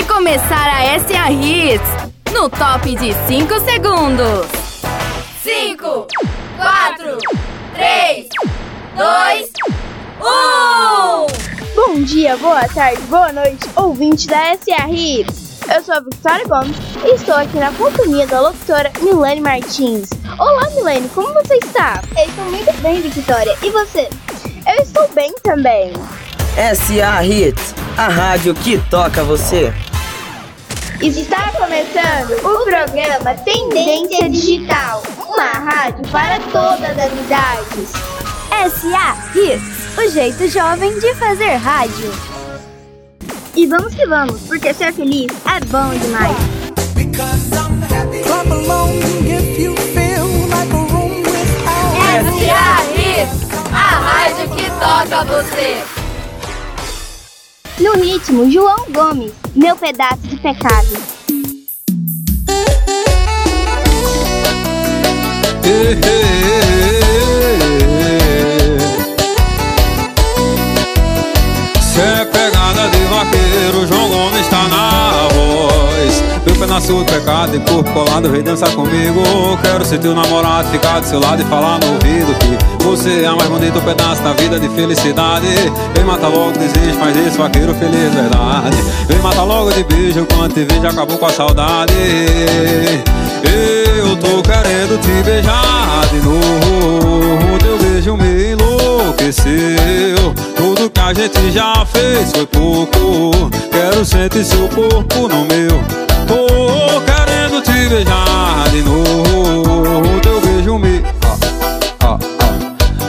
Vai começar a SA Hits no top de 5 segundos. 5, 4, 3, 2, 1. Bom dia, boa tarde, boa noite, ouvinte da SA Hits. Eu sou a Victoria Gomes e estou aqui na companhia da locutora Milene Martins. Olá, Milene, como você está? Eu estou muito bem, Victoria. E você? Eu estou bem também. SA Hits, a rádio que toca você. Está começando o programa Tendência Digital, uma rádio para todas as idades. SA Hits, o jeito jovem de fazer rádio. E vamos que vamos, porque ser feliz é bom demais. SA Hits, a rádio que toca você. No ritmo, João Gomes, meu pedaço de pecado. Cê é pegada de vaqueiro, João Gomes tá na Meu pedaço do pecado e corpo colado, vem dançar comigo. Quero ser teu namorado, ficar do seu lado e falar no ouvido que você é o mais bonito pedaço da vida de felicidade. Vem matar logo desejo, faz esse vaqueiro feliz, verdade. Vem matar logo de beijo, quando te vejo acabou com a saudade. Eu tô querendo te beijar de novo. Teu beijo me enlouqueceu. Tudo que a gente já fez foi pouco. Quero sentir seu corpo no meu. Tô querendo te beijar de novo. Teu beijo me. Ah, ah, ah.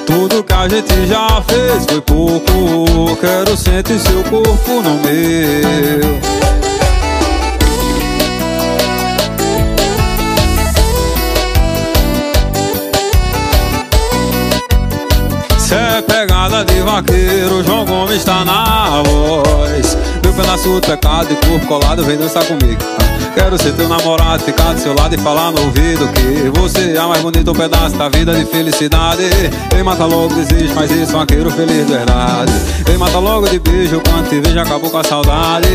Tudo que a gente já fez foi pouco. Quero sentir seu corpo no meu. Cê é pegada de vaqueiro, João Gomes tá na voz. Pedaço do pecado e corpo colado, vem dançar comigo. Quero ser teu namorado, ficar do seu lado e falar no ouvido que você é o mais bonito pedaço da vida de felicidade. Vem matar logo desejo, faz isso, vaqueiro feliz de verdade. Vem matar logo de beijo, quando te vejo acabou com a saudade.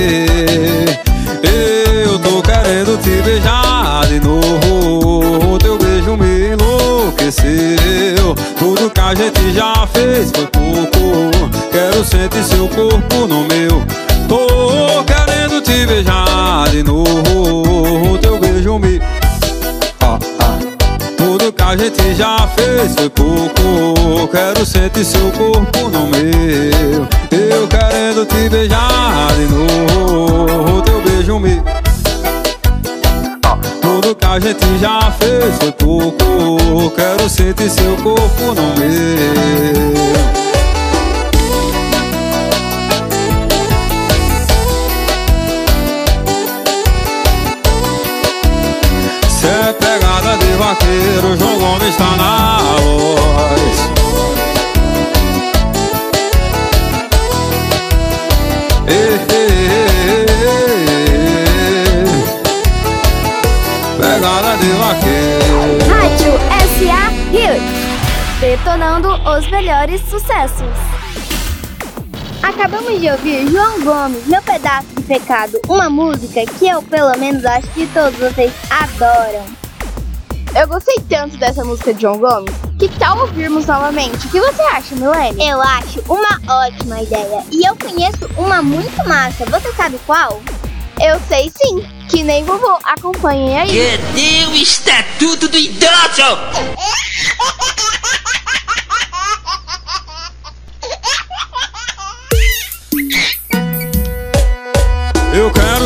Eu tô querendo te beijar de novo. Teu beijo me enlouqueceu. Tudo que a gente já fez foi pouco. Quero sentir seu corpo de novo. Teu beijo me. Ah, ah. Tudo que a gente já fez foi pouco. Quero sentir seu corpo no meu. Eu querendo te beijar de novo. Teu beijo me. Tudo que a gente já fez foi pouco. Quero sentir seu corpo no meu. É pegada de vaqueiro, João Gomes tá na voz. Pegada de vaqueiro. Rádio SA Hits. Detonando os melhores sucessos. Acabamos de ouvir João Gomes, Meu Pedaço de Pecado, uma música que eu, pelo menos, acho que todos vocês adoram. Eu gostei tanto dessa música de João Gomes. Que tal ouvirmos novamente? O que você acha, Milene? Eu acho uma ótima ideia. E eu conheço uma muito massa. Você sabe qual? Eu sei sim, que nem vovô. Acompanhem aí. Cadê o estatuto do idoso?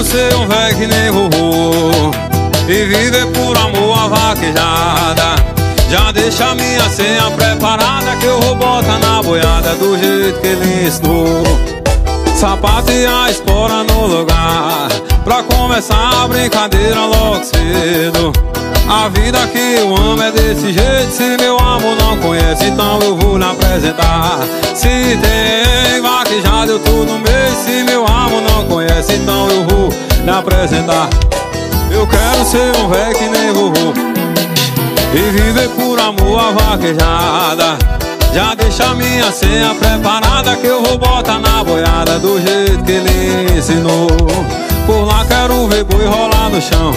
quero ser um velho que nem vovô E viver por amor a vaquejada. Já deixa minha senha preparada Que eu vou botar na boiada Do jeito que ele ensinou. Sapato e a espora no lugar Pra começar a brincadeira logo cedo. A vida que eu amo é desse jeito Se meu amor não conhece, então eu vou lhe apresentar. Se tem vaquejada, eu tô no meio Se meu amor não conhece, então eu vou lhe apresentar. Eu quero ser um velho que nem vovô. E viver por amor a vaquejada. Já deixa minha senha preparada que eu vou botar na boiada do jeito que ele ensinou. Por lá quero ver boi rolar no chão.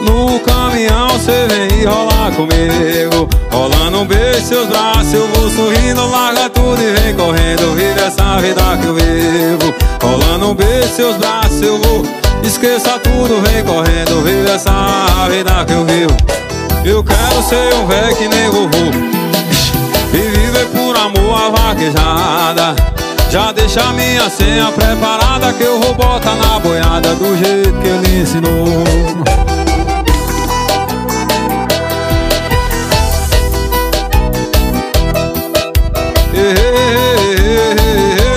No caminhão cê vem e rola comigo. Rolando um beijo seus braços Eu vou sorrindo, larga tudo e vem correndo. Vive essa vida que eu vivo. Rolando um beijo seus braços Eu vou, esqueça tudo, vem correndo. Vive essa vida que eu vivo. Eu quero ser um velho que nem vovô. E viver por amor a vaquejada já deixa minha senha preparada que eu vou botar na boiada do jeito que ele ensinou.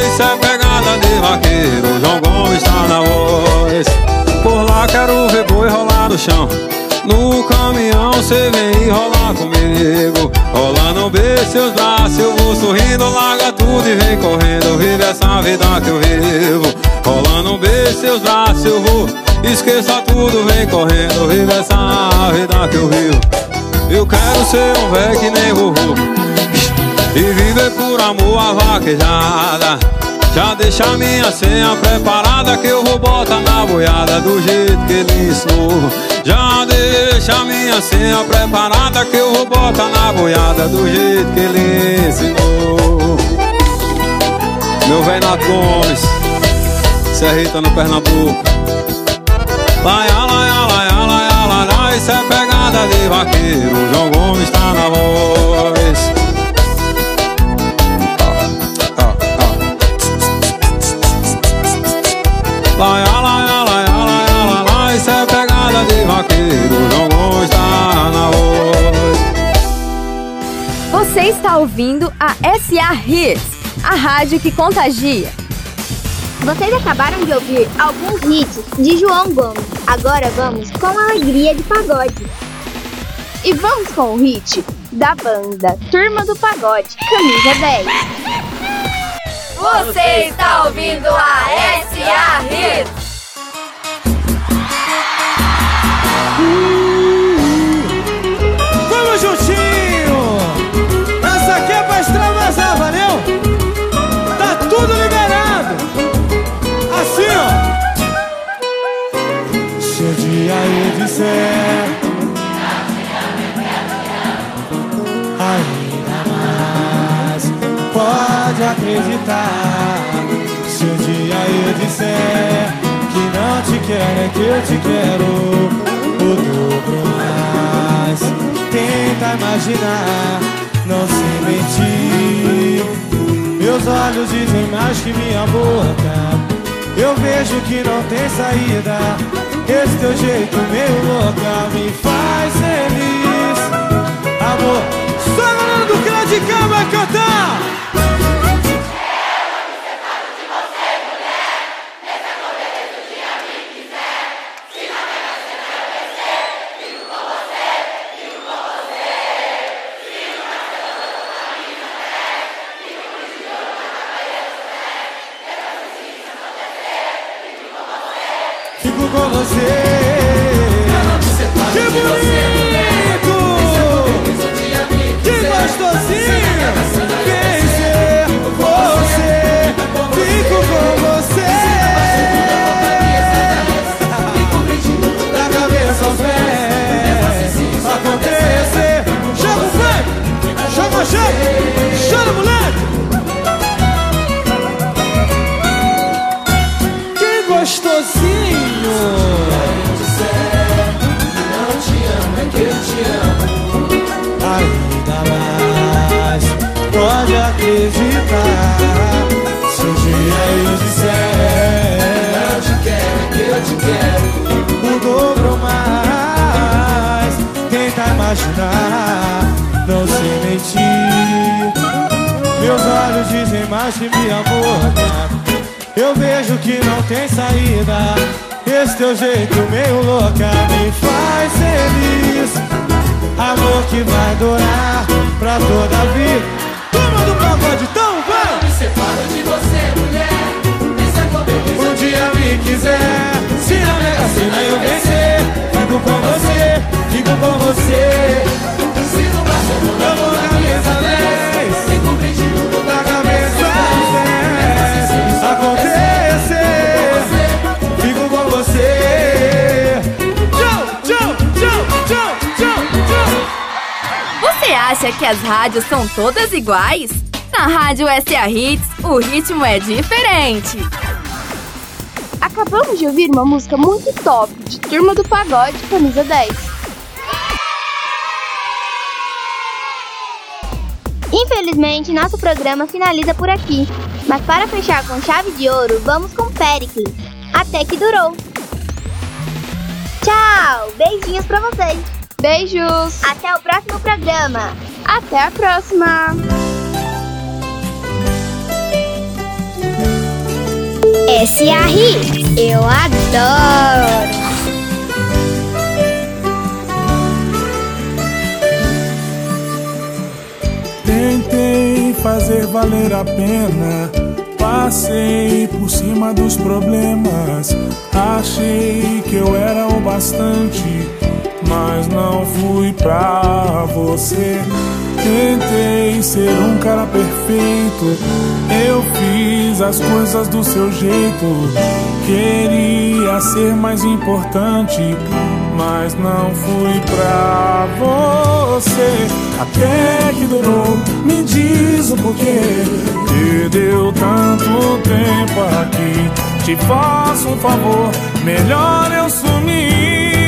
Isso é pegada de vaqueiro João Gomes está na voz. Por lá quero ver boi rolar no chão. No caminhão cê vem rolar comigo Rolando um beijo seus braços Eu vou sorrindo, larga tudo e vem correndo. Vive essa vida que eu vivo. Rolando um beijo seus braços Eu vou, esqueça tudo, vem correndo. Vive essa vida que eu vivo. Eu quero ser um velho que nem vovô. E viver por amor a vaquejada Já deixa minha senha preparada Que eu vou botar na boiada Do jeito que ele ensinou. Já deixa minha senha preparada Que eu vou botar na boiada Do jeito que ele ensinou. Meu velho Nato Gomes Serrita no Pernambuco. Laia, laia, laia, laia, laia Isso é pegada de vaqueiro. João Gomes ouvindo a SA Hits A rádio que contagia. Vocês acabaram de ouvir alguns hits de João Gomes. Agora vamos com a alegria de pagode. E vamos com o hit da banda Turma do Pagode, camisa 10 Você está ouvindo a SA Hits é que eu te quero O dobro mais. Tenta imaginar Não se mentir. Meus olhos dizem mais que minha boca. Eu vejo que não tem saída. Esse teu jeito meio louca Me faz feliz. Amor, só a galera do Cladicão vai cantar Com você. Mais que minha boca eu vejo que não tem saída. Esse teu jeito meio louca me faz feliz. Amor que vai durar pra toda a vida. Turma do pagode, acha que as rádios são todas iguais? Na Rádio SA Hits, o ritmo é diferente. Acabamos de ouvir uma música muito top de Turma do Pagode Camisa 10. Infelizmente, nosso programa finaliza por aqui. Mas para fechar com chave de ouro, vamos com Pericles. Até que durou. Tchau! Beijinhos pra vocês! Beijos! Até o próximo programa! Até a próxima! S.A. Hits, eu adoro! Tentei fazer valer a pena. Passei por cima dos problemas. Achei que eu era o bastante, mas não fui pra você. Tentei ser um cara perfeito. Eu fiz as coisas do seu jeito. Queria ser mais importante, mas não fui pra você. Até que durou, me diz o porquê. Perdeu tanto tempo aqui. Te faço um favor, melhor eu sumir.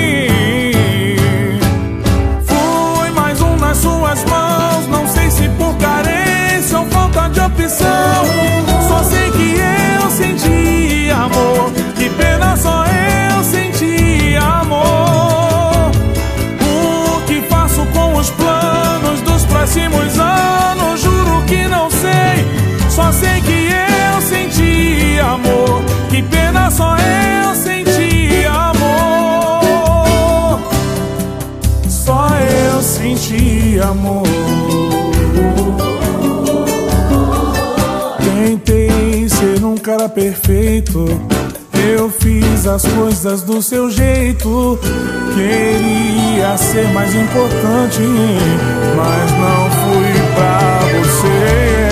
Só sei que eu senti amor. Que pena só eu senti amor. O que faço com os planos dos próximos anos? Perfeito. Eu fiz as coisas do seu jeito. Queria ser mais importante, mas não fui pra você.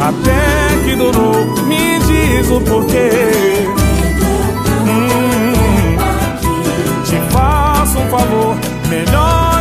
Até que durou, me diz o porquê. Hum, te faço um favor, melhor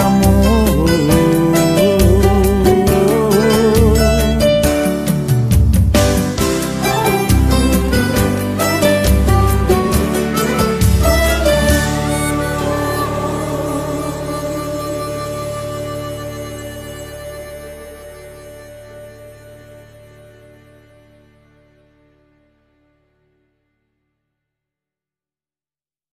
amor.